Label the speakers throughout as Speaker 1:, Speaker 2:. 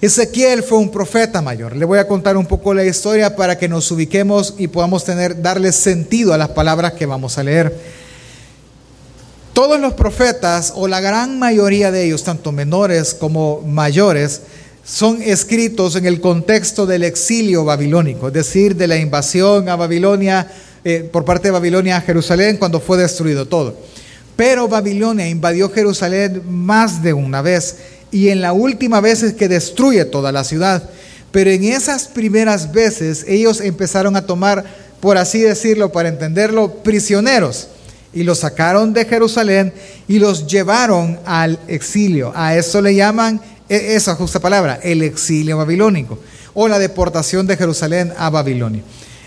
Speaker 1: Ezequiel fue un profeta mayor. Le voy a contar un poco la historia para que nos ubiquemos y podamos tener, darle sentido a las palabras que vamos a leer. Todos los profetas, o la gran mayoría de ellos, tanto menores como mayores, son escritos en el contexto del exilio babilónico, es decir, de la invasión a Babilonia, eh, por parte de Babilonia a Jerusalén cuando fue destruido todo. Pero Babilonia invadió Jerusalén más de una vez y en la última vez es que destruye toda la ciudad. Pero en esas primeras veces ellos empezaron a tomar, por así decirlo, para entenderlo, prisioneros. Y los sacaron de Jerusalén y los llevaron al exilio. A eso le llaman, e, esa justa palabra, el exilio babilónico o la deportación de Jerusalén a Babilonia.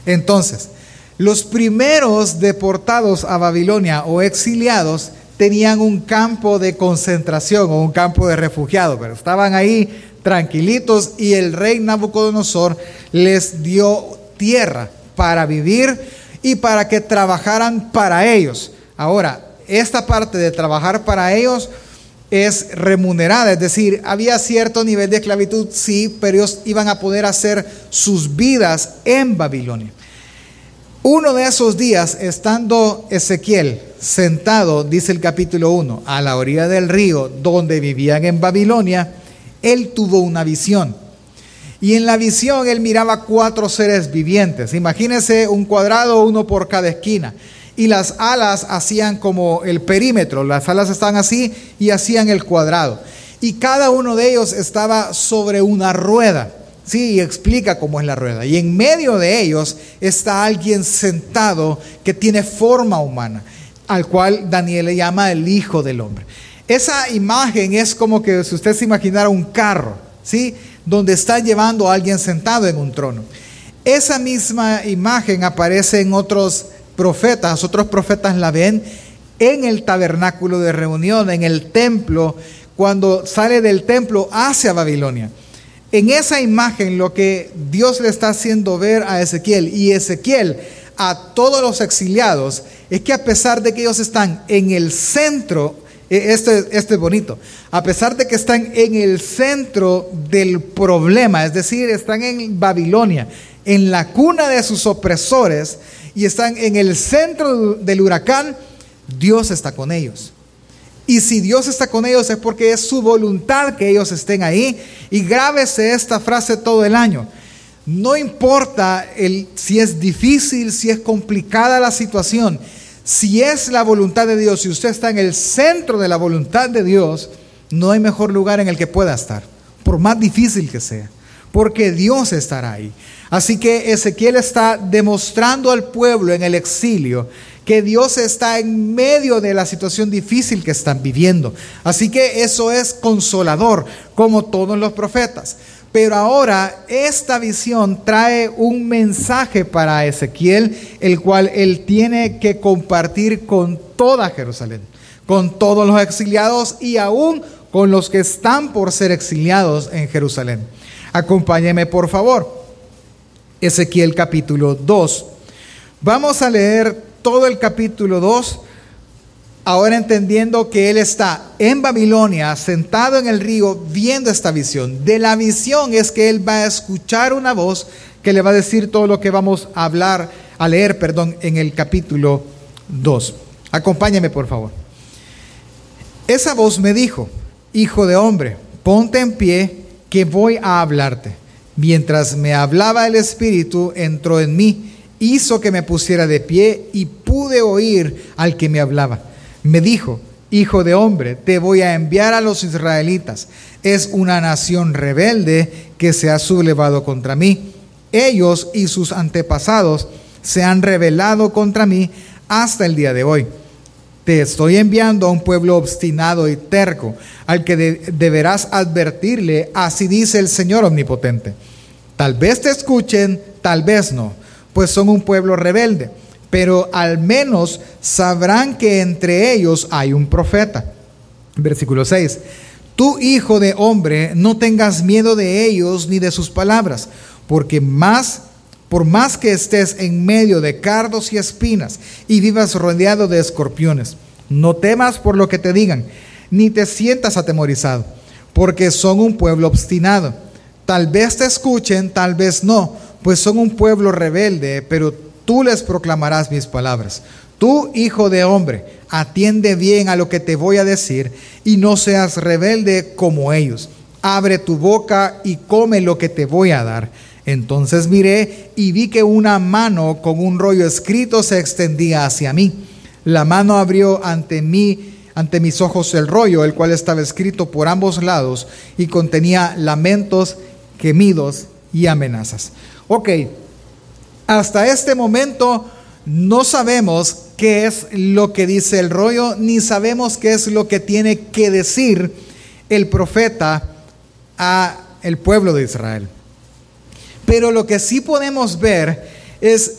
Speaker 1: Entonces, los primeros deportados a Babilonia o exiliados tenían un campo de concentración o un campo de refugiados, pero estaban ahí tranquilitos y el rey Nabucodonosor les dio tierra para vivir y para que trabajaran para ellos. Ahora, esta parte de trabajar para ellos es remunerada, es decir, había cierto nivel de esclavitud, sí, pero ellos iban a poder hacer sus vidas en Babilonia. Uno de esos días, estando Ezequiel sentado, dice el capítulo 1, a la orilla del río donde vivían en Babilonia, él tuvo una visión. Y en la visión él miraba cuatro seres vivientes. Imagínense un cuadrado, uno por cada esquina. Y las alas hacían como el perímetro, las alas estaban así y hacían el cuadrado. Y cada uno de ellos estaba sobre una rueda. Sí, y explica cómo es la rueda. Y en medio de ellos está alguien sentado que tiene forma humana, al cual Daniel le llama el Hijo del Hombre. Esa imagen es como que si usted se imaginara un carro, ¿sí? Donde está llevando a alguien sentado en un trono. Esa misma imagen aparece en otros profetas, otros profetas la ven en el tabernáculo de reunión, en el templo, cuando sale del templo hacia Babilonia. En esa imagen lo que Dios le está haciendo ver a Ezequiel y Ezequiel a todos los exiliados es que a pesar de que ellos están en el centro, e, este, este es bonito, a pesar de que están en el centro del problema, es decir, están en Babilonia, en la cuna de sus opresores y están en el centro del huracán, Dios está con ellos. Y si Dios está con ellos es porque es su voluntad que ellos estén ahí. Y grábese esta frase todo el año. No importa si es difícil, si es complicada la situación, si es la voluntad de Dios, si usted está en el centro de la voluntad de Dios, no hay mejor lugar en el que pueda estar, por más difícil que sea, porque Dios estará ahí. Así que Ezequiel está demostrando al pueblo en el exilio que Dios está en medio de la situación difícil que están viviendo. Así que eso es consolador, como todos los profetas. Pero ahora esta visión trae un mensaje para Ezequiel, el cual él tiene que compartir con toda Jerusalén, con todos los exiliados y aún con los que están por ser exiliados en Jerusalén. Acompáñeme por favor. Ezequiel capítulo 2. Vamos a leer todo el capítulo 2, ahora entendiendo que él está en Babilonia, sentado en el río, viendo esta visión. De la visión es que él va a escuchar una voz que le va a decir todo lo que vamos a hablar, a leer, perdón, en el capítulo 2. Acompáñame, por favor. Esa voz me dijo, hijo de hombre, ponte en pie, que voy a hablarte. Mientras me hablaba el Espíritu, entró en mí hizo que me pusiera de pie y pude oír al que me hablaba. Me dijo, Hijo de hombre, te voy a enviar a los israelitas. Es una nación rebelde que se ha sublevado contra mí. Ellos y sus antepasados se han rebelado contra mí hasta el día de hoy. Te estoy enviando a un pueblo obstinado y terco, al que deberás advertirle, así dice el Señor Omnipotente. Tal vez te escuchen, tal vez no pues son un pueblo rebelde, pero al menos sabrán que entre ellos hay un profeta. Versículo 6. Tú, hijo de hombre, no tengas miedo de ellos ni de sus palabras, porque más por más que estés en medio de cardos y espinas y vivas rodeado de escorpiones, no temas por lo que te digan, ni te sientas atemorizado, porque son un pueblo obstinado Tal vez te escuchen, tal vez no, pues son un pueblo rebelde, pero tú les proclamarás mis palabras. Tú, hijo de hombre, atiende bien a lo que te voy a decir y no seas rebelde como ellos. Abre tu boca y come lo que te voy a dar. Entonces miré y vi que una mano con un rollo escrito se extendía hacia mí. La mano abrió ante mí ante mis ojos el rollo, el cual estaba escrito por ambos lados y contenía lamentos, gemidos y amenazas. Ok, hasta este momento no sabemos qué es lo que dice el rollo, ni sabemos qué es lo que tiene que decir el profeta a el pueblo de Israel. Pero lo que sí podemos ver es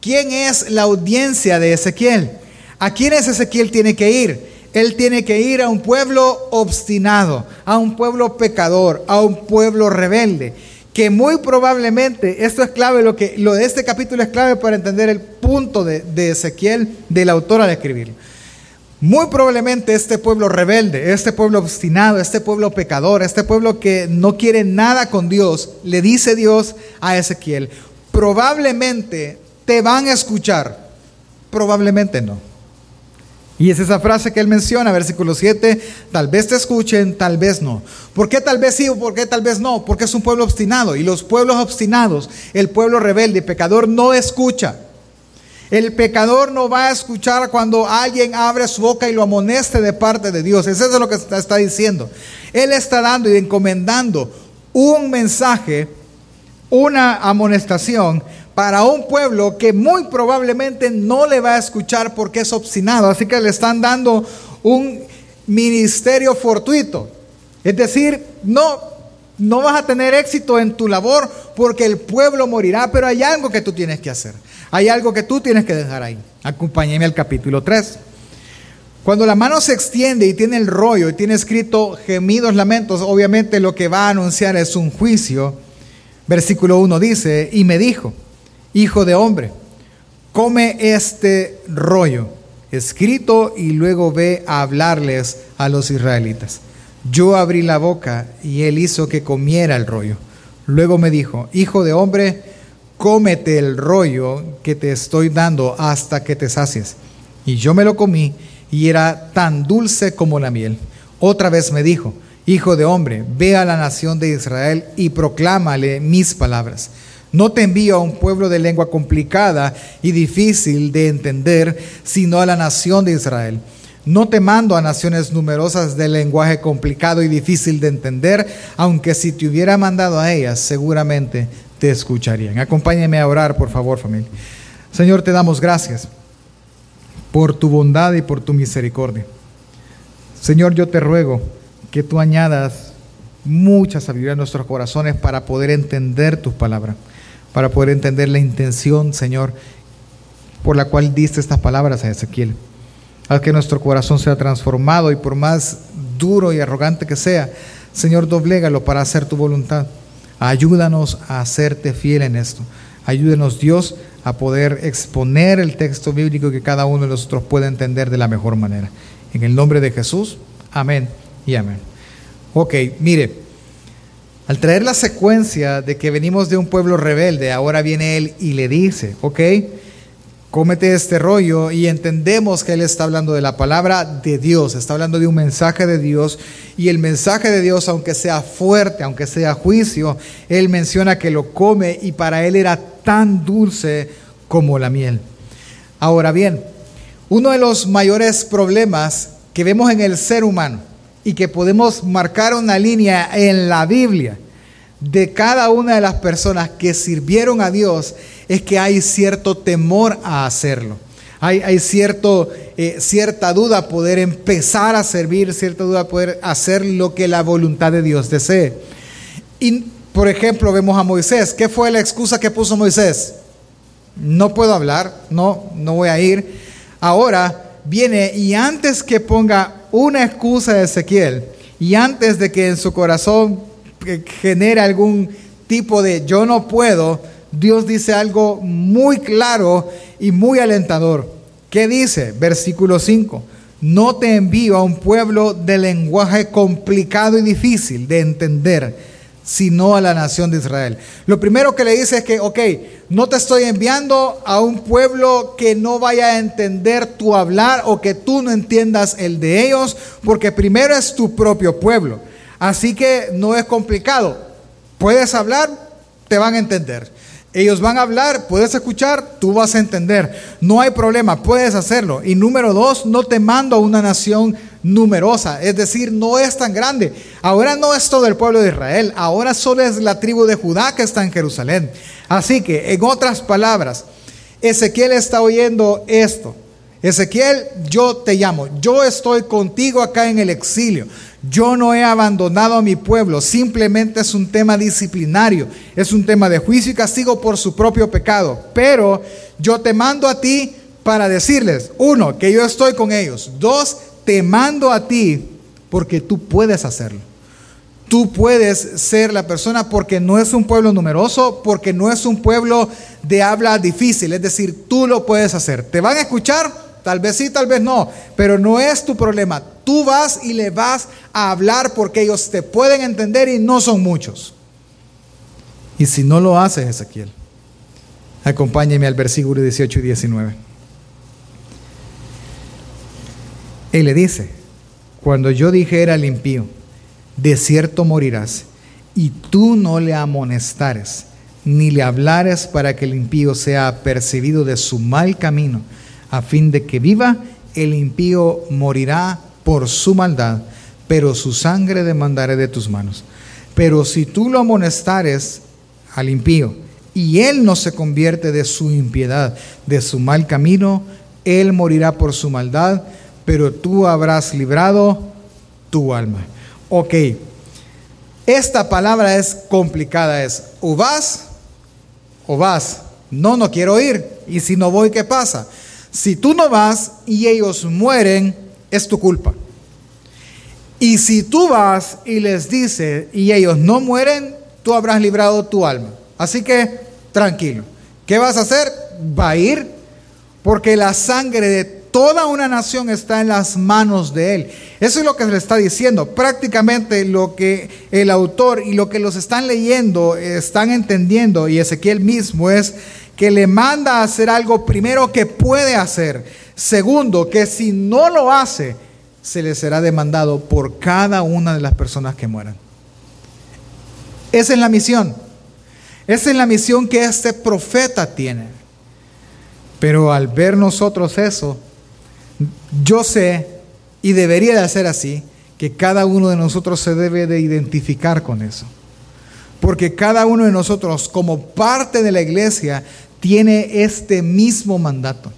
Speaker 1: quién es la audiencia de Ezequiel. ¿A quién es Ezequiel tiene que ir? Él tiene que ir a un pueblo obstinado, a un pueblo pecador, a un pueblo rebelde, que muy probablemente, esto es clave, lo, que, lo de este capítulo es clave para entender el punto de, de Ezequiel, del autor al escribir. Muy probablemente este pueblo rebelde, este pueblo obstinado, este pueblo pecador, este pueblo que no quiere nada con Dios, le dice Dios a Ezequiel, probablemente te van a escuchar, probablemente no. Y es esa frase que él menciona, versículo 7, tal vez te escuchen, tal vez no. ¿Por qué tal vez sí o por qué tal vez no? Porque es un pueblo obstinado y los pueblos obstinados, el pueblo rebelde y pecador no escucha. El pecador no va a escuchar cuando alguien abre su boca y lo amoneste de parte de Dios. Eso es lo que está, está diciendo. Él está dando y encomendando un mensaje, una amonestación para un pueblo que muy probablemente no le va a escuchar porque es obstinado. Así que le están dando un ministerio fortuito. Es decir, no, no vas a tener éxito en tu labor porque el pueblo morirá, pero hay algo que tú tienes que hacer. Hay algo que tú tienes que dejar ahí. Acompáñeme al capítulo 3. Cuando la mano se extiende y tiene el rollo y tiene escrito gemidos, lamentos, obviamente lo que va a anunciar es un juicio. Versículo 1 dice, y me dijo, Hijo de hombre, come este rollo escrito y luego ve a hablarles a los israelitas. Yo abrí la boca y él hizo que comiera el rollo. Luego me dijo, Hijo de hombre, cómete el rollo que te estoy dando hasta que te sacies. Y yo me lo comí y era tan dulce como la miel. Otra vez me dijo, Hijo de hombre, ve a la nación de Israel y proclámale mis palabras. No te envío a un pueblo de lengua complicada y difícil de entender, sino a la nación de Israel. No te mando a naciones numerosas de lenguaje complicado y difícil de entender, aunque si te hubiera mandado a ellas, seguramente te escucharían. Acompáñeme a orar, por favor, familia. Señor, te damos gracias por tu bondad y por tu misericordia. Señor, yo te ruego que tú añadas mucha sabiduría a nuestros corazones para poder entender tus palabras para poder entender la intención, Señor, por la cual diste estas palabras a Ezequiel. Haz que nuestro corazón sea transformado y por más duro y arrogante que sea, Señor, doblégalo para hacer tu voluntad. Ayúdanos a hacerte fiel en esto. Ayúdenos, Dios, a poder exponer el texto bíblico que cada uno de nosotros pueda entender de la mejor manera. En el nombre de Jesús, amén y amén. Ok, mire. Al traer la secuencia de que venimos de un pueblo rebelde, ahora viene él y le dice, ok, cómete este rollo y entendemos que él está hablando de la palabra de Dios, está hablando de un mensaje de Dios y el mensaje de Dios, aunque sea fuerte, aunque sea juicio, él menciona que lo come y para él era tan dulce como la miel. Ahora bien, uno de los mayores problemas que vemos en el ser humano, y que podemos marcar una línea en la Biblia de cada una de las personas que sirvieron a Dios es que hay cierto temor a hacerlo. Hay, cierto, eh, cierta duda poder empezar a servir, cierta duda a poder hacer lo que la voluntad de Dios desee. Y, por ejemplo, vemos a Moisés. ¿Qué fue la excusa que puso Moisés? No puedo hablar, no, no voy a ir. Ahora viene y antes que ponga una excusa de Ezequiel y antes de que en su corazón genere algún tipo de yo no puedo, Dios dice algo muy claro y muy alentador. ¿Qué dice? Versículo 5. No te envío a un pueblo de lenguaje complicado y difícil de entender, sino a la nación de Israel. Lo primero que le dice es que, ok, no te estoy enviando a un pueblo que no vaya a entender tu hablar o que tú no entiendas el de ellos, porque primero es tu propio pueblo. Así que no es complicado. Puedes hablar, te van a entender. Ellos van a hablar, puedes escuchar, tú vas a entender. No hay problema, puedes hacerlo. Y número dos, no te mando a una nación numerosa, es decir, no es tan grande. Ahora no es todo el pueblo de Israel, ahora solo es la tribu de Judá que está en Jerusalén. Así que, en otras palabras, Ezequiel está oyendo esto. Ezequiel, yo te llamo, yo estoy contigo acá en el exilio. Yo no he abandonado a mi pueblo, simplemente es un tema disciplinario, es un tema de juicio y castigo por su propio pecado. Pero yo te mando a ti para decirles, uno, que yo estoy con ellos. Dos, te mando a ti porque tú puedes hacerlo. Tú puedes ser la persona porque no es un pueblo numeroso, porque no es un pueblo de habla difícil. Es decir, tú lo puedes hacer. ¿Te van a escuchar? Tal vez sí, tal vez no. Pero no es tu problema. Tú vas y le vas a hablar porque ellos te pueden entender y no son muchos. Y si no lo haces, Ezequiel, acompáñeme al versículo 18 y 19. Él le dice, cuando yo dijera al impío, de cierto morirás, y tú no le amonestares, ni le hablares para que el impío sea percibido de su mal camino, a fin de que viva, el impío morirá por su maldad, pero su sangre demandaré de tus manos. Pero si tú lo amonestares al impío, y él no se convierte de su impiedad, de su mal camino, él morirá por su maldad, pero tú habrás librado tu alma. Ok, esta palabra es complicada, es o vas o vas. No, no quiero ir. Y si no voy, ¿qué pasa? Si tú no vas y ellos mueren, es tu culpa. Y si tú vas y les dices y ellos no mueren, tú habrás librado tu alma. Así que tranquilo. ¿Qué vas a hacer? Va a ir porque la sangre de toda una nación está en las manos de Él. Eso es lo que le está diciendo. Prácticamente lo que el autor y lo que los están leyendo están entendiendo, y Ezequiel mismo es que le manda a hacer algo primero que puede hacer. Segundo, que si no lo hace, se le será demandado por cada una de las personas que mueran. Esa es la misión. Esa es la misión que este profeta tiene. Pero al ver nosotros eso, yo sé, y debería de ser así, que cada uno de nosotros se debe de identificar con eso. Porque cada uno de nosotros, como parte de la iglesia, tiene este mismo mandato.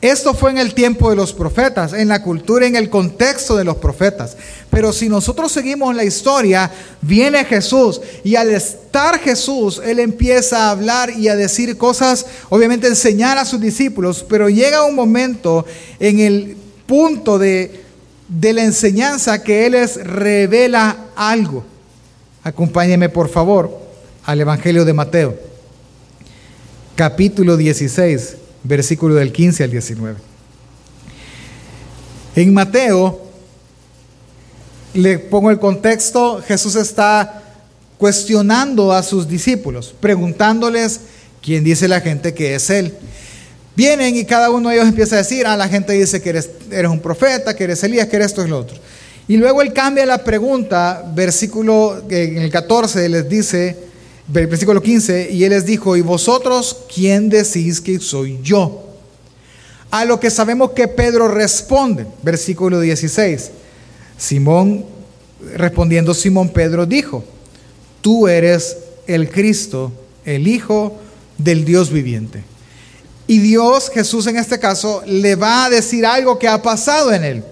Speaker 1: Esto fue en el tiempo de los profetas, en la cultura, en el contexto de los profetas. Pero si nosotros seguimos la historia, viene Jesús y al estar Jesús, Él empieza a hablar y a decir cosas, obviamente enseñar a sus discípulos, pero llega un momento en el punto de, de la enseñanza que Él les revela algo. Acompáñeme por favor al Evangelio de Mateo, capítulo 16 versículo del 15 al 19. En Mateo, le pongo el contexto, Jesús está cuestionando a sus discípulos, preguntándoles quién dice la gente que es Él. Vienen y cada uno de ellos empieza a decir, ah, la gente dice que eres, eres un profeta, que eres Elías, que eres esto y lo otro. Y luego él cambia la pregunta, versículo en el 14 les dice, versículo 15, y él les dijo, ¿y vosotros quién decís que soy yo? A lo que sabemos que Pedro responde, versículo 16. Simón, respondiendo Simón Pedro, dijo, tú eres el Cristo, el Hijo del Dios viviente. Y Dios, Jesús en este caso, le va a decir algo que ha pasado en él.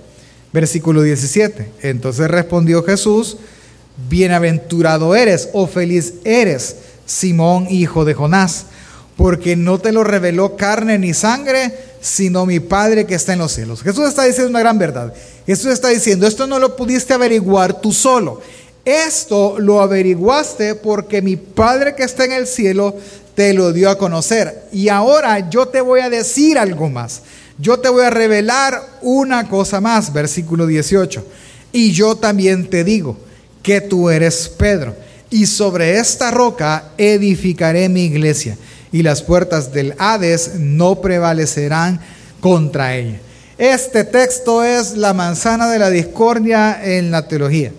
Speaker 1: Versículo 17. Entonces respondió Jesús, Bienaventurado eres o feliz eres, Simón, hijo de Jonás, porque no te lo reveló carne ni sangre, sino mi Padre que está en los cielos. Jesús está diciendo una gran verdad. Jesús está diciendo, esto no lo pudiste averiguar tú solo. Esto lo averiguaste porque mi Padre que está en el cielo te lo dio a conocer. Y ahora yo te voy a decir algo más. Yo te voy a revelar una cosa más, versículo 18. Y yo también te digo, que tú eres Pedro. y sobre esta roca edificaré mi iglesia, y las puertas del Hades no prevalecerán contra ella. Este texto es la manzana de la discordia en la teología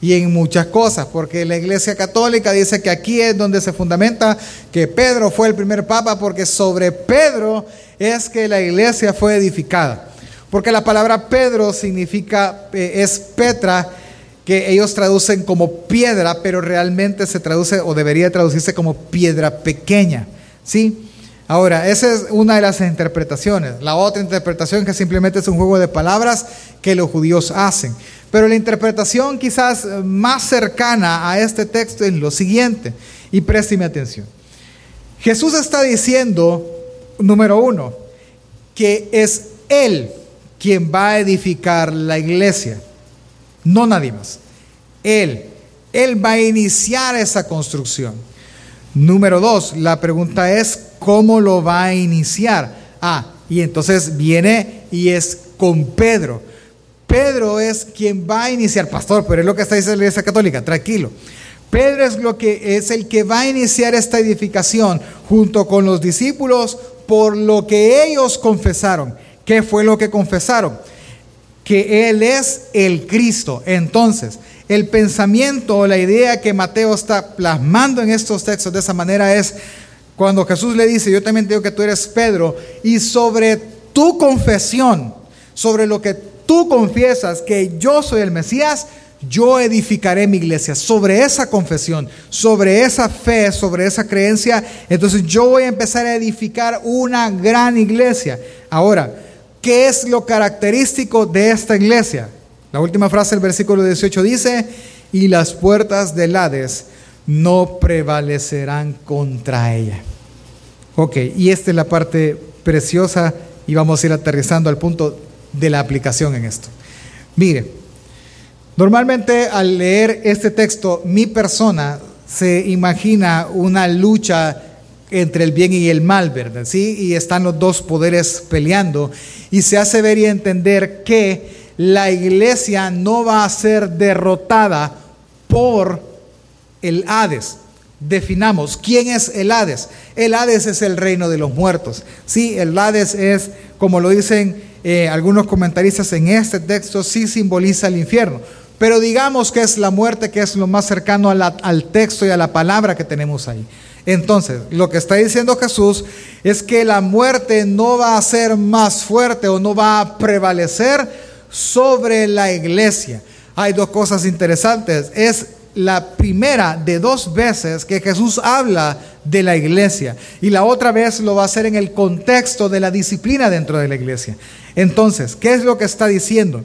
Speaker 1: y en muchas cosas, porque la Iglesia Católica dice que aquí es donde se fundamenta que Pedro fue el primer papa, porque sobre Pedro es que la iglesia fue edificada. Porque la palabra Pedro significa, eh, es Petra, que ellos traducen como piedra, pero realmente se traduce o debería traducirse como piedra pequeña. ¿Sí? Ahora, esa es una de las interpretaciones. La otra interpretación que simplemente es un juego de palabras que los judíos hacen. Pero la interpretación quizás más cercana a este texto es lo siguiente, y présteme atención. Jesús está diciendo, número uno, que es Él quien va a edificar la iglesia, no nadie más. Él, Él va a iniciar esa construcción. Número dos, la pregunta es, ¿cómo lo va a iniciar? Ah, y entonces viene y es con Pedro. Pedro es quien va a iniciar, pastor, pero es lo que está diciendo la Iglesia Católica, tranquilo. Pedro es, lo que, es el que va a iniciar esta edificación junto con los discípulos por lo que ellos confesaron. ¿Qué fue lo que confesaron? Que Él es el Cristo. Entonces, el pensamiento o la idea que Mateo está plasmando en estos textos de esa manera es cuando Jesús le dice, yo también digo que tú eres Pedro, y sobre tu confesión, sobre lo que tú confiesas que yo soy el Mesías, yo edificaré mi iglesia sobre esa confesión, sobre esa fe, sobre esa creencia. Entonces yo voy a empezar a edificar una gran iglesia. Ahora, ¿qué es lo característico de esta iglesia? La última frase del versículo 18 dice, y las puertas del Hades no prevalecerán contra ella. Ok, y esta es la parte preciosa y vamos a ir aterrizando al punto de la aplicación en esto. Mire, normalmente al leer este texto, mi persona se imagina una lucha entre el bien y el mal, ¿verdad? ¿Sí? Y están los dos poderes peleando y se hace ver y entender que la iglesia no va a ser derrotada por el Hades. Definamos, ¿quién es el Hades? El Hades es el reino de los muertos. Sí, el Hades es, como lo dicen eh, algunos comentaristas en este texto, sí simboliza el infierno. Pero digamos que es la muerte, que es lo más cercano al texto y a la palabra que tenemos ahí. Entonces, lo que está diciendo Jesús es que la muerte no va a ser más fuerte o no va a prevalecer sobre la iglesia. Hay dos cosas interesantes. Es la primera de dos veces que Jesús habla de la iglesia y la otra vez lo va a hacer en el contexto de la disciplina dentro de la iglesia. Entonces, ¿qué es lo que está diciendo?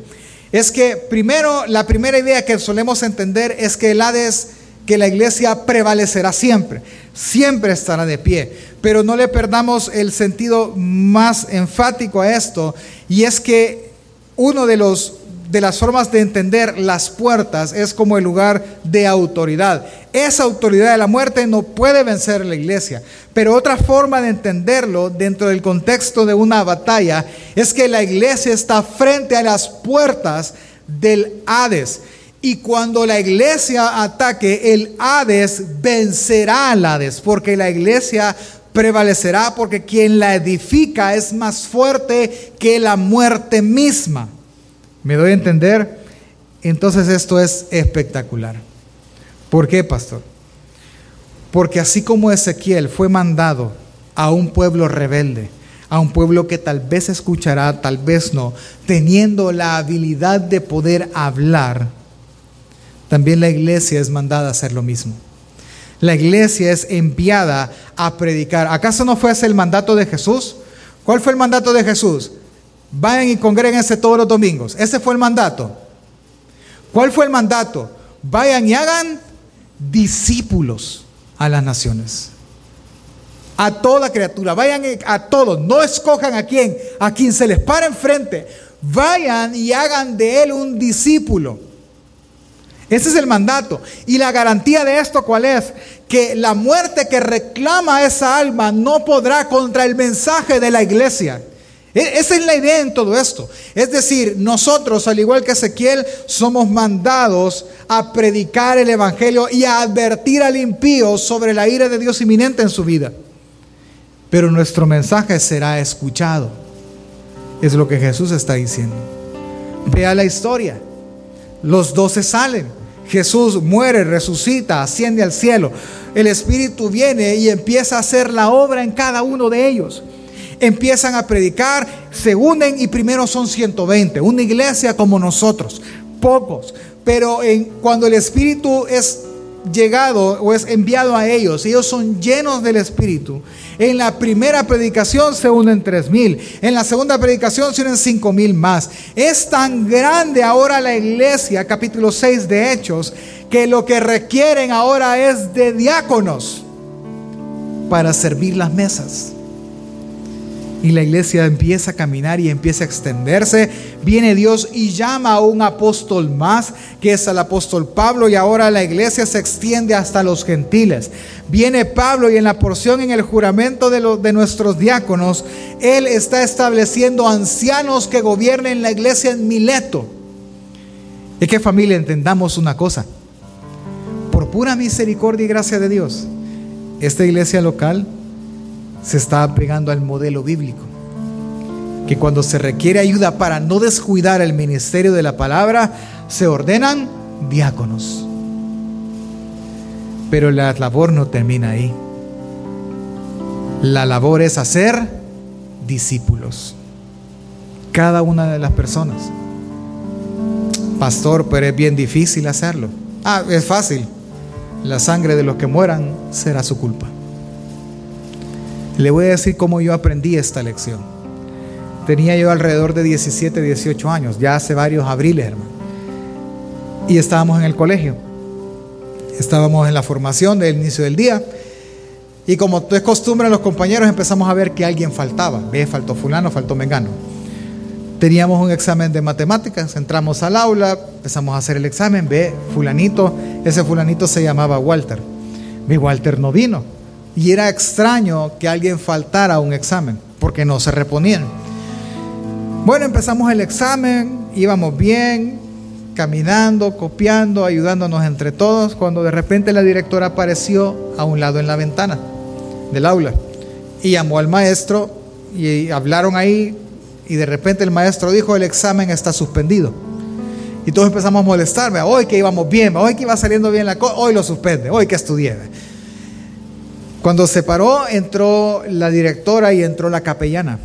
Speaker 1: Es que primero, la primera idea que solemos entender es que el Hades, que la iglesia prevalecerá siempre, siempre estará de pie, pero no le perdamos el sentido más enfático a esto y es que uno de los de las formas de entender las puertas es como el lugar de autoridad. Esa autoridad de la muerte no puede vencer la iglesia. Pero otra forma de entenderlo dentro del contexto de una batalla es que la iglesia está frente a las puertas del Hades. Y cuando la iglesia ataque, el Hades vencerá al Hades, porque la iglesia prevalecerá porque quien la edifica es más fuerte que la muerte misma. ¿Me doy a entender? Entonces esto es espectacular. ¿Por qué, pastor? Porque así como Ezequiel fue mandado a un pueblo rebelde, a un pueblo que tal vez escuchará, tal vez no, teniendo la habilidad de poder hablar, también la iglesia es mandada a hacer lo mismo. La iglesia es enviada a predicar. ¿Acaso no fue ese el mandato de Jesús? ¿Cuál fue el mandato de Jesús? Vayan y congréguense todos los domingos. Ese fue el mandato. ¿Cuál fue el mandato? Vayan y hagan discípulos a las naciones. A toda criatura. Vayan a todos. No escojan a quién. A quien se les para enfrente. Vayan y hagan de él un discípulo. Ese es el mandato. Y la garantía de esto, ¿cuál es? Que la muerte que reclama esa alma no podrá contra el mensaje de la iglesia. E, esa es la idea en todo esto. Es decir, nosotros, al igual que Ezequiel, somos mandados a predicar el Evangelio y a advertir al impío sobre la ira de Dios inminente en su vida. Pero nuestro mensaje será escuchado. Es lo que Jesús está diciendo. Vea la historia. Los doce salen. Jesús muere, resucita, asciende al cielo. El Espíritu viene y empieza a hacer la obra en cada uno de ellos empiezan a predicar, se unen y primero son 120, una iglesia como nosotros, pocos, pero en, cuando el Espíritu es llegado o es enviado a ellos, ellos son llenos del Espíritu. En la primera predicación se unen tres mil, en la segunda predicación se unen cinco mil más. Es tan grande ahora la iglesia, capítulo 6 de Hechos, que lo que requieren ahora es de diáconos para servir las mesas y la iglesia empieza a caminar y empieza a extenderse, viene Dios y llama a un apóstol más, que es el apóstol Pablo, y ahora la iglesia se extiende hasta los gentiles. Viene Pablo y en la porción en el juramento de, de nuestros diáconos, él está estableciendo ancianos que gobiernen la iglesia en Mileto. Y que familia, entendamos una cosa. Por pura misericordia y gracia de Dios, esta iglesia local se está apegando al modelo bíblico. Que cuando se requiere ayuda para no descuidar el ministerio de la palabra, se ordenan diáconos. Pero la labor no termina ahí. La labor es hacer discípulos. Cada una de las personas. Pastor, pero es bien difícil hacerlo. Ah, es fácil. La sangre de los que mueran será su culpa. Le voy a decir cómo yo aprendí esta lección. Tenía yo alrededor de 17, 18 años, ya hace varios abriles, hermano. Y estábamos en el colegio. Estábamos en la formación del inicio del día. Y como es costumbre, los compañeros empezamos a ver que alguien faltaba. Ve, faltó fulano, faltó mengano. Teníamos un examen de matemáticas, entramos al aula, empezamos a hacer el examen, ve, fulanito, ese fulanito se llamaba Walter. Ve, Walter no vino. Y era extraño que alguien faltara a un examen, porque no se reponían. Bueno, empezamos el examen, íbamos bien, caminando, copiando, ayudándonos entre todos, cuando de repente la directora apareció a un lado en la ventana del aula y llamó al maestro y hablaron ahí y de repente el maestro dijo el examen está suspendido. Y todos empezamos a molestarme, hoy que íbamos bien, hoy que iba saliendo bien la cosa, hoy lo suspende, hoy que estudié. Cuando se paró, entró la directora y entró la capellana.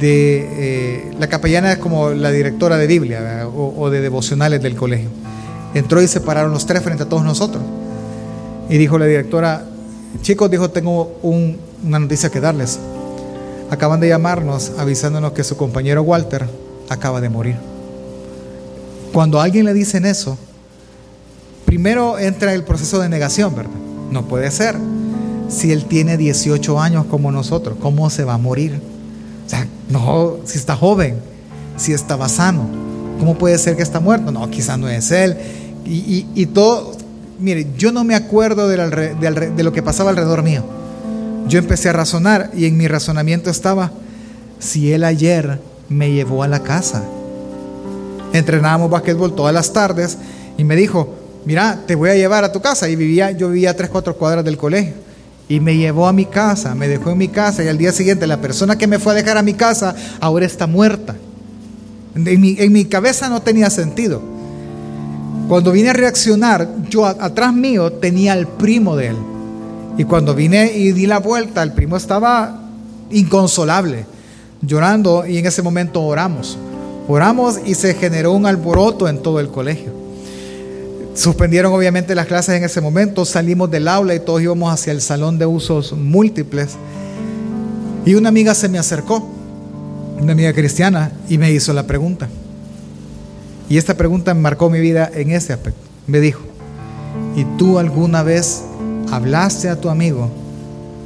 Speaker 1: Eh, la capellana es como la directora de Biblia o, de devocionales del colegio. Entró y se pararon los tres frente a todos nosotros. Y dijo la directora, chicos, dijo, tengo una noticia que darles. Acaban de llamarnos avisándonos que su compañero Walter acaba de morir. Cuando a alguien le dicen eso, primero entra el proceso de negación, ¿verdad? No puede ser si él tiene 18 años como nosotros? ¿Cómo se va a morir? O sea, no, si está joven, si estaba sano, ¿cómo puede ser que está muerto? No, quizás no es él. Y, todo, mire, yo no me acuerdo de, de lo que pasaba alrededor mío. Yo empecé a razonar y en mi razonamiento estaba, si él ayer me llevó a la casa, entrenábamos basquetbol todas las tardes y me dijo, mira, te voy a llevar a tu casa. Y vivía, yo vivía a tres, cuatro cuadras del colegio y me llevó a mi casa, me dejó en mi casa y al día siguiente la persona que me fue a dejar a mi casa ahora está muerta. En mi, cabeza no tenía sentido. Cuando vine a reaccionar, yo atrás mío tenía al primo de él. Y cuando vine y di la vuelta, el primo estaba inconsolable, llorando y en ese momento oramos. Oramos y se generó un alboroto en todo el colegio. Suspendieron obviamente las clases en ese momento, salimos del aula y todos íbamos hacia el salón de usos múltiples. Y una amiga se me acercó, una amiga cristiana, y me hizo la pregunta. Y esta pregunta marcó mi vida en ese aspecto. Me dijo, ¿y tú alguna vez hablaste a tu amigo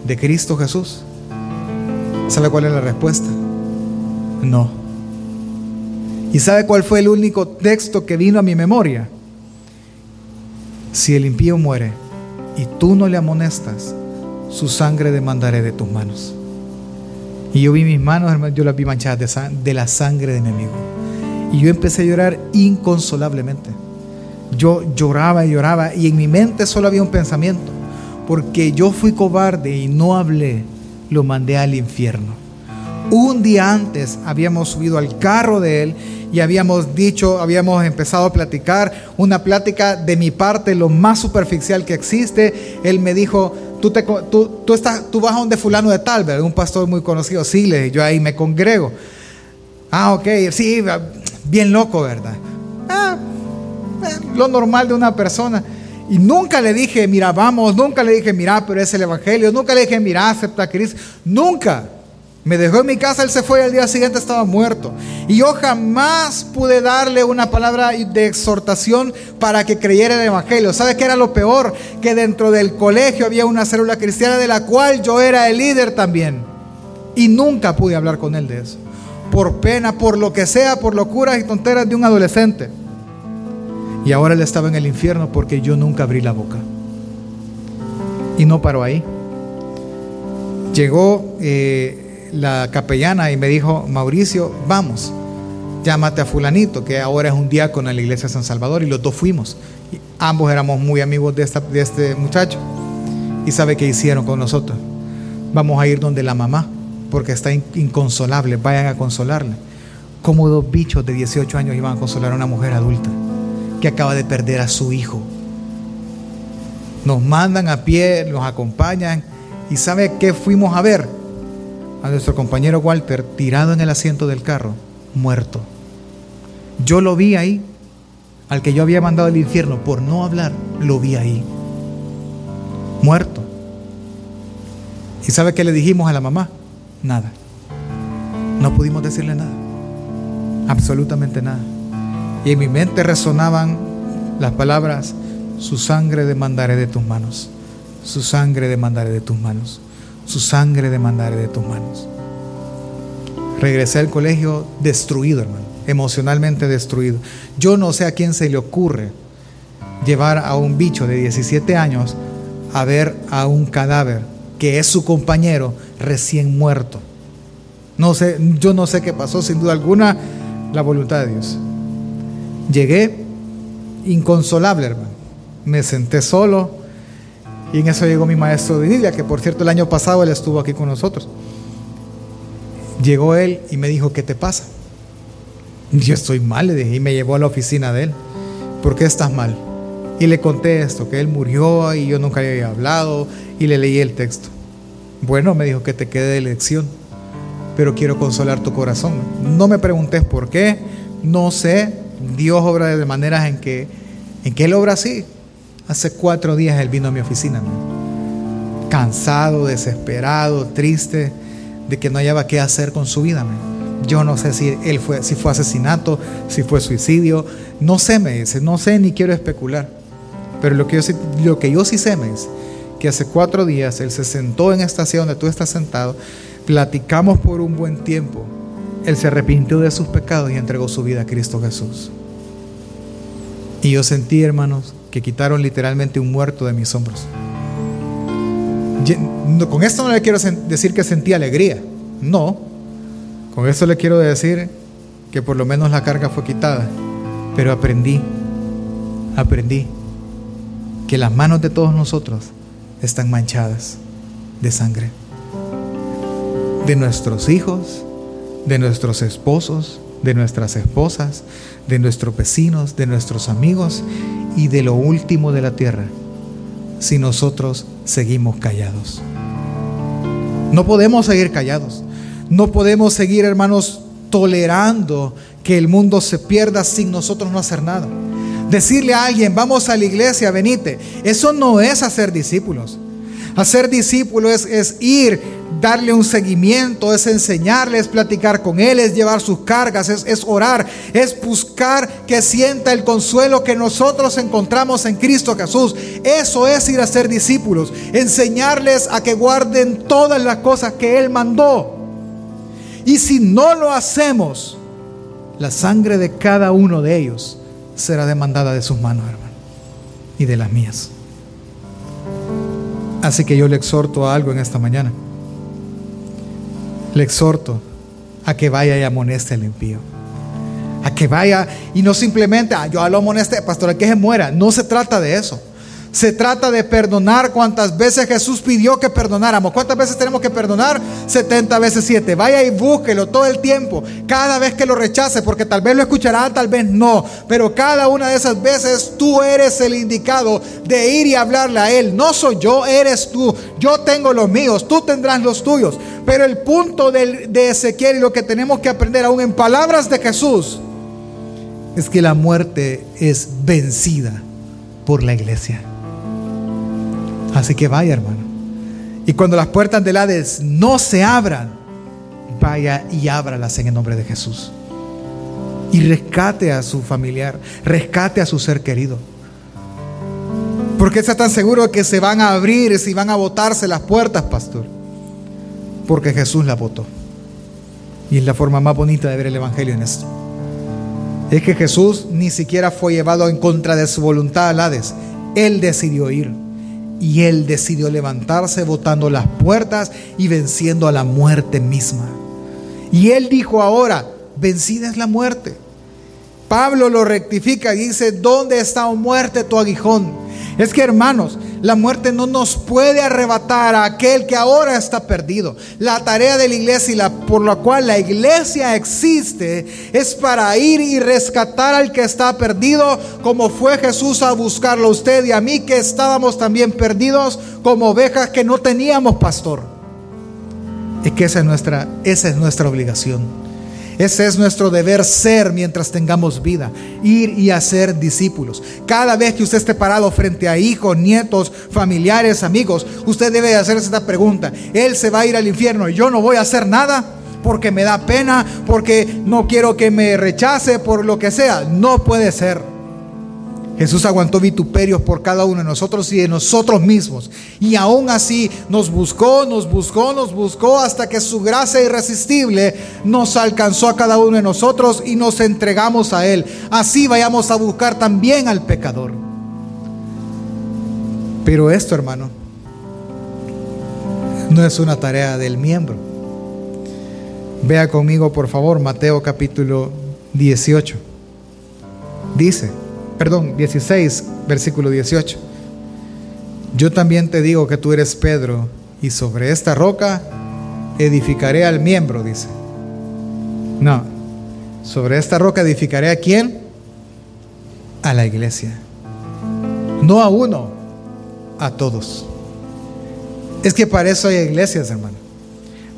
Speaker 1: de Cristo Jesús? ¿Sabe cuál es la respuesta? No. ¿Y sabe cuál fue el único texto que vino a mi memoria? Si el impío muere y tú no le amonestas, su sangre demandaré de tus manos. Y yo vi mis manos, hermano, yo las vi manchadas de, de la sangre de mi amigo. Y yo empecé a llorar inconsolablemente. Yo lloraba y lloraba y en mi mente solo había un pensamiento. Porque yo fui cobarde y no hablé, lo mandé al infierno. Un día antes habíamos subido al carro de él y habíamos dicho, habíamos empezado a platicar, una plática de mi parte, lo más superficial que existe. Él me dijo, tú, te, tú, tú, estás, tú vas a donde fulano de tal, ¿verdad? Un pastor muy conocido. Sí, le yo ahí me congrego. Ah, ok, sí, bien loco, ¿verdad? Ah, eh, lo normal de una persona. Y nunca le dije, mira, vamos, nunca le dije, mira, pero es el Evangelio, nunca le dije, mira, acepta a Cristo, nunca. Me dejó en mi casa, él se fue y al día siguiente estaba muerto. Y yo jamás pude darle una palabra de exhortación para que creyera el Evangelio. ¿Sabes qué era lo peor? Que dentro del colegio había una célula cristiana de la cual yo era el líder también. Y nunca pude hablar con él de eso. Por pena, por lo que sea, por locuras y tonteras de un adolescente. Y ahora él estaba en el infierno porque yo nunca abrí la boca. Y no paró ahí. Llegó eh, la capellana y me dijo, Mauricio, vamos, llámate a fulanito, que ahora es un diácono en la iglesia de San Salvador. Y los dos fuimos. Ambos éramos muy amigos de, de este muchacho. ¿Y sabe qué hicieron con nosotros? Vamos a ir donde la mamá, porque está inconsolable. Vayan a consolarle. Como dos bichos de 18 años iban a consolar a una mujer adulta que acaba de perder a su hijo. Nos mandan a pie, nos acompañan y ¿sabe qué fuimos a ver? A nuestro compañero Walter tirado en el asiento del carro, muerto. Yo lo vi ahí, al que yo había mandado al infierno por no hablar, lo vi ahí, muerto. ¿Y sabe qué le dijimos a la mamá? Nada. No pudimos decirle nada. Absolutamente nada. Y en mi mente resonaban las palabras, su sangre demandaré de tus manos, su sangre demandaré de tus manos, su sangre demandaré de tus manos. Regresé al colegio destruido, hermano, emocionalmente destruido. Yo no sé a quién se le ocurre llevar a un bicho de 17 años a ver a un cadáver que es su compañero recién muerto. No sé, yo no sé qué pasó, sin duda alguna, la voluntad de Dios. Llegué inconsolable, hermano. Me senté solo y en eso llegó mi maestro de Biblia, que por cierto el año pasado él estuvo aquí con nosotros. Llegó él y me dijo, ¿qué te pasa? Yo estoy mal, le dije, y me llevó a la oficina de él. ¿Por qué estás mal? Y le conté esto, que él murió y yo nunca le había hablado y le leí el texto. Bueno, me dijo que te quede de lección, pero quiero consolar tu corazón. No me preguntes por qué, no sé, Dios obra de maneras en que, en que Él obra así. Hace cuatro días Él vino a mi oficina, cansado, desesperado, triste, de que no hallaba qué hacer con su vida. Yo no sé si él fue, si fue asesinato, si fue suicidio, no sé, me dice, no sé ni quiero especular. Pero lo que yo, lo que yo sí sé, me dice, que hace cuatro días él se sentó en esta silla donde tú estás sentado, platicamos por un buen tiempo él se arrepintió de sus pecados y entregó su vida a Cristo Jesús. Y yo sentí, hermanos, que quitaron literalmente un muerto de mis hombros. Con esto no le quiero decir que sentí alegría, no. Con esto le quiero decir que por lo menos la carga fue quitada. Pero aprendí, aprendí que las manos de todos nosotros están manchadas de sangre. De nuestros hijos, de nuestros esposos, de nuestras esposas, de nuestros vecinos, de nuestros amigos y de lo último de la tierra, si nosotros seguimos callados. No podemos seguir callados. No podemos seguir, hermanos, tolerando que el mundo se pierda sin nosotros no hacer nada. Decirle a alguien, vamos a la iglesia, venite. Eso no es hacer discípulos. Hacer discípulos es, es ir darle un seguimiento, es enseñarle, es platicar con Él, es llevar sus cargas, es, es, orar, es buscar que sienta el consuelo que nosotros encontramos en Cristo Jesús. Eso es ir a ser discípulos, enseñarles a que guarden todas las cosas que Él mandó. Y si no lo hacemos, la sangre de cada uno de ellos será demandada de sus manos, hermano, y de las mías. Así que yo le exhorto a algo en esta mañana. le exhorto a que vaya y amoneste al impío. A que vaya y no simplemente, ah, yo lo amoneste, pastor, que se muera. No se trata de eso. Se trata de perdonar cuantas veces Jesús pidió que perdonáramos. ¿Cuántas veces tenemos que perdonar? 70 veces 7. Vaya y búsquelo todo el tiempo. Cada vez que lo rechace, porque tal vez lo escuchará, tal vez no. Pero cada una de esas veces tú eres el indicado de ir y hablarle a Él. No soy yo, eres tú. Yo tengo los míos, tú tendrás los tuyos. Pero el punto de Ezequiel y lo que tenemos que aprender aún en palabras de Jesús es que la muerte es vencida por la iglesia. Así que vaya, hermano. Y cuando las puertas del Hades no se abran, vaya y ábralas en el nombre de Jesús. Y rescate a su familiar, rescate a su ser querido. Porque está tan seguro que se van a abrir, si van a botarse las puertas, pastor. Porque Jesús la votó. Y es la forma más bonita de ver el Evangelio en esto. Es que Jesús ni siquiera fue llevado en contra de su voluntad al Hades. Él decidió ir. Y él decidió levantarse botando las puertas y venciendo a la muerte misma. Y él dijo ahora, vencida es la muerte. Pablo lo rectifica y dice, ¿dónde está, o muerte, tu aguijón? Es que hermanos, la muerte no nos puede arrebatar a aquel que ahora está perdido. La tarea de la iglesia y la, por la cual la iglesia existe es para ir y rescatar al que está perdido, como fue Jesús a buscarlo a usted y a mí que estábamos también perdidos como ovejas que no teníamos pastor. Es que esa es nuestra, esa es nuestra obligación. Ese es nuestro deber ser mientras tengamos vida, ir y hacer discípulos. Cada vez que usted esté parado frente a hijos, nietos, familiares, amigos, usted debe hacerse esta pregunta. Él se va a ir al infierno yo no voy a hacer nada porque me da pena, porque no quiero que me rechace, por lo que sea. No puede ser. Jesús aguantó vituperios por cada uno de nosotros y de nosotros mismos. Y aún así nos buscó, nos buscó, nos buscó hasta que su gracia irresistible nos alcanzó a cada uno de nosotros y nos entregamos a Él. Así vayamos a buscar también al pecador. Pero esto, hermano, no es una tarea del miembro. Vea conmigo, por favor, Mateo capítulo 18. Dice, perdón, 16, versículo 18. Yo también te digo que tú eres Pedro, y sobre esta roca edificaré al miembro, dice. No, sobre esta roca edificaré a quién? A la iglesia. No a uno, a todos. Es que para eso hay iglesias, hermano.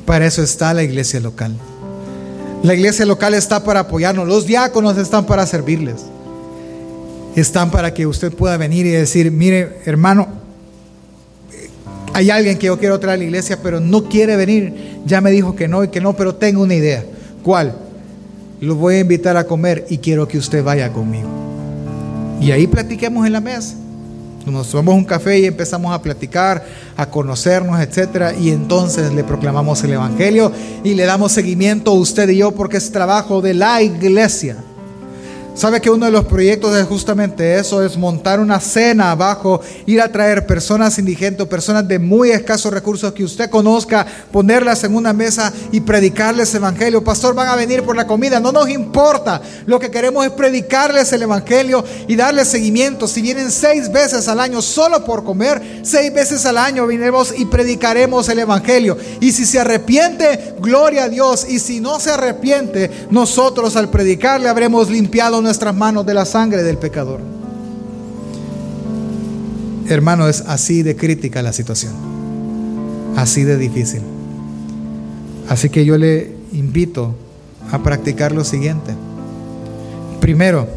Speaker 1: Para eso está la iglesia local. La iglesia local está para apoyarnos. Los diáconos están para servirles están para que usted pueda venir y decir, mire hermano, hay alguien que yo quiero traer a la iglesia, pero no quiere venir. Ya me dijo que no y que no, pero tengo una idea. ¿Cuál? Lo voy a invitar a comer y quiero que usted vaya conmigo. Y ahí platiquemos en la mesa. Nos tomamos un café y empezamos a platicar, a conocernos, etc. Y entonces le proclamamos el Evangelio y le damos seguimiento a usted y yo porque es trabajo de la iglesia. ¿Sabe que uno de los proyectos es justamente eso? Es montar una cena abajo, ir a traer personas indigentes, personas de muy escasos recursos que usted conozca, ponerlas en una mesa y predicarles evangelio. Pastor, van a venir por la comida, no nos importa. Lo que queremos es predicarles el evangelio y darles seguimiento. Si vienen seis veces al año solo por comer, seis veces al año vinemos y predicaremos el evangelio. Y si se arrepiente, gloria a Dios. Y si no se arrepiente, nosotros al predicarle habremos limpiado nuestras manos de la sangre del pecador. Hermano, es así de crítica la situación, así de difícil. Así que yo le invito a practicar lo siguiente. Primero,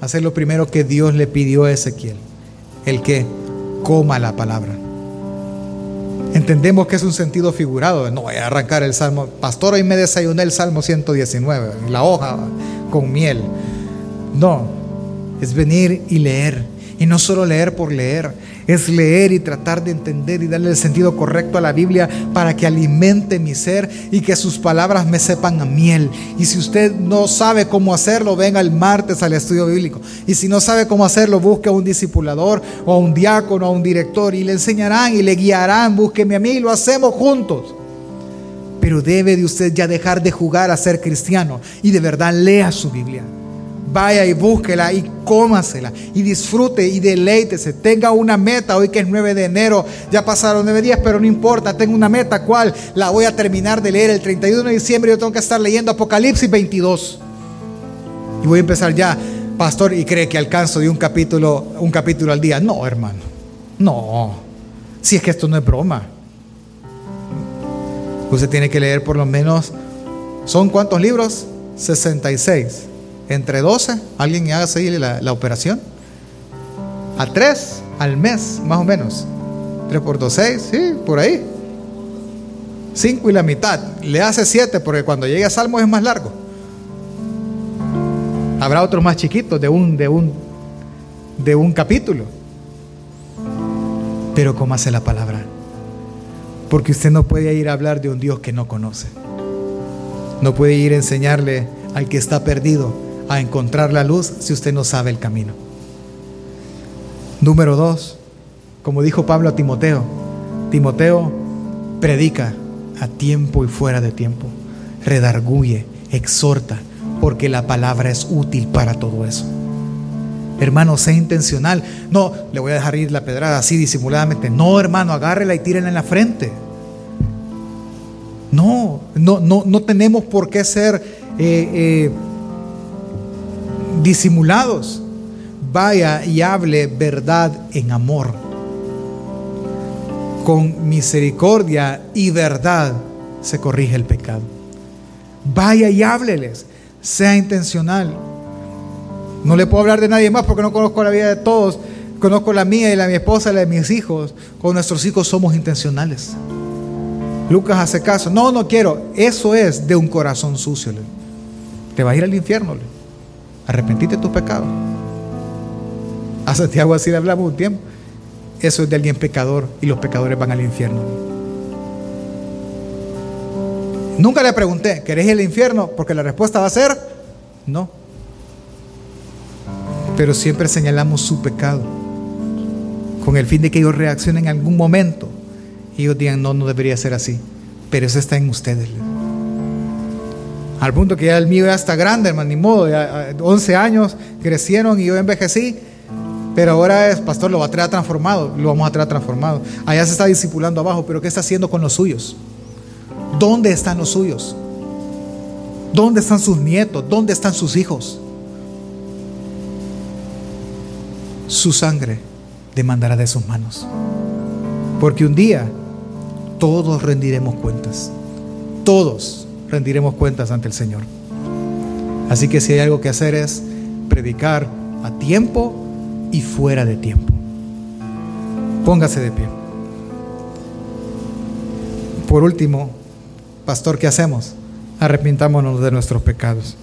Speaker 1: hacer lo primero que Dios le pidió a Ezequiel, el que coma la palabra. Entendemos que es un sentido figurado. No voy a arrancar el salmo. Pastor, hoy me desayuné el salmo 119, la hoja con miel. No, es venir y leer. Y no solo leer por leer, es leer y tratar de entender y darle el sentido correcto a la Biblia para que alimente mi ser y que sus palabras me sepan a miel. Y si usted no sabe cómo hacerlo, venga el martes al estudio bíblico. Y si no sabe cómo hacerlo, busque a un discipulador o a un diácono o a un director y le enseñarán y le guiarán. Búsqueme a mí y lo hacemos juntos. pero debe de usted ya dejar de jugar a ser cristiano y de verdad lea su Biblia. Vaya y búsquela y cómasela y disfrute y deleítese. Tenga una meta hoy que es 9 de enero. Ya pasaron 9 días, pero no importa. Tengo una meta. ¿Cuál? La voy a terminar de leer el 31 de diciembre. Yo tengo que estar leyendo Apocalipsis 22. Y voy a empezar ya, pastor, y cree que alcanzo de un capítulo, un capítulo al día. No, hermano. No. Si es que esto no es broma. Usted tiene que leer por lo menos, ¿son cuántos libros? 66 entre 12, alguien haga seguir la, la operación. A 3 al mes, más o menos. 3 por 2, 6, sí, por ahí. 5 y la mitad. Le hace 7 porque cuando llegue a Salmos es más largo. Habrá otros más chiquitos de un, de un, de un capítulo. Pero ¿cómo hace la palabra? Porque usted no puede ir a hablar de un Dios que no conoce. No puede ir a enseñarle al que está perdido a encontrar la luz si usted no sabe el camino. Número dos, como dijo Pablo a Timoteo, Timoteo predica a tiempo y fuera de tiempo, redarguye, exhorta, porque la palabra es útil para todo eso. Hermano, sea intencional. No, le voy a dejar ir la pedrada así disimuladamente. No, hermano, agárrela y tírenla en la frente. No, no, no, no tenemos por qué ser eh, eh, disimulados. Vaya y hable verdad en amor. Con misericordia y verdad se corrige el pecado. Vaya y hábleles. Sea intencional. No le puedo hablar de nadie más porque no conozco la vida de todos. Conozco la mía y la de mi esposa la de mis hijos. Con nuestros hijos somos intencionales. Lucas hace caso. No, no quiero. Eso es de un corazón sucio. Te va a ir al infierno arrepentite de tus pecados. A Santiago así le hablamos un tiempo. Eso es de alguien pecador y los pecadores van al infierno. Nunca le pregunté, ¿querés al infierno? Porque la respuesta va a ser no. Pero siempre señalamos su pecado con el fin de que ellos reaccionen en algún momento y ellos digan, no, no debería ser así. Pero eso está en ustedes. Al punto que ya el mío ya está grande, hermano, ni modo. Ya, 11 años crecieron y yo envejecí. Pero ahora es, pastor, lo va a traer transformado. Lo vamos a traer transformado. Allá se está discipulando abajo, pero ¿qué está haciendo con los suyos? ¿Dónde están los suyos? ¿Dónde están sus nietos? ¿Dónde están sus hijos? Su sangre demandará de sus manos. Porque un día todos rendiremos cuentas. Todos rendiremos cuentas ante el Señor. Así que si hay algo que hacer es predicar a tiempo y fuera de tiempo. Póngase de pie. Por último, pastor, ¿qué hacemos? Arrepintámonos de nuestros pecados.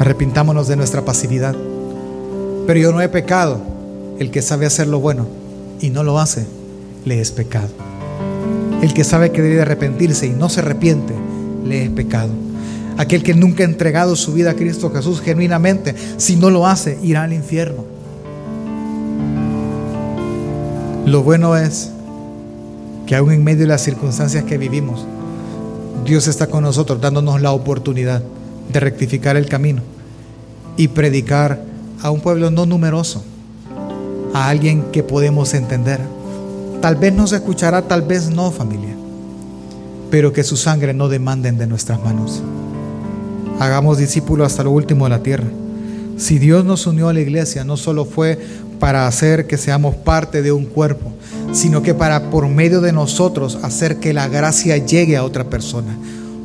Speaker 1: Arrepintámonos de nuestra pasividad. Pero yo no he pecado. El que sabe hacer lo bueno y no lo hace, le es pecado. El que sabe que debe arrepentirse y no se arrepiente, le es pecado. Aquel que nunca ha entregado su vida a Cristo Jesús genuinamente, si no lo hace, irá al infierno. Lo bueno es que aún en medio de las circunstancias que vivimos, Dios está con nosotros dándonos la oportunidad de rectificar el camino y predicar a un pueblo no numeroso, a alguien que podemos entender. Tal vez nos escuchará, tal vez no, familia pero que su sangre no demanden de nuestras manos. Hagamos discípulos hasta lo último de la tierra. Si Dios nos unió a la iglesia, no solo fue para hacer que seamos parte de un cuerpo, sino que para por medio de nosotros hacer que la gracia llegue a otra persona.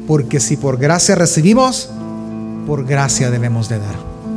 Speaker 1: Porque si por gracia recibimos, por gracia debemos de dar.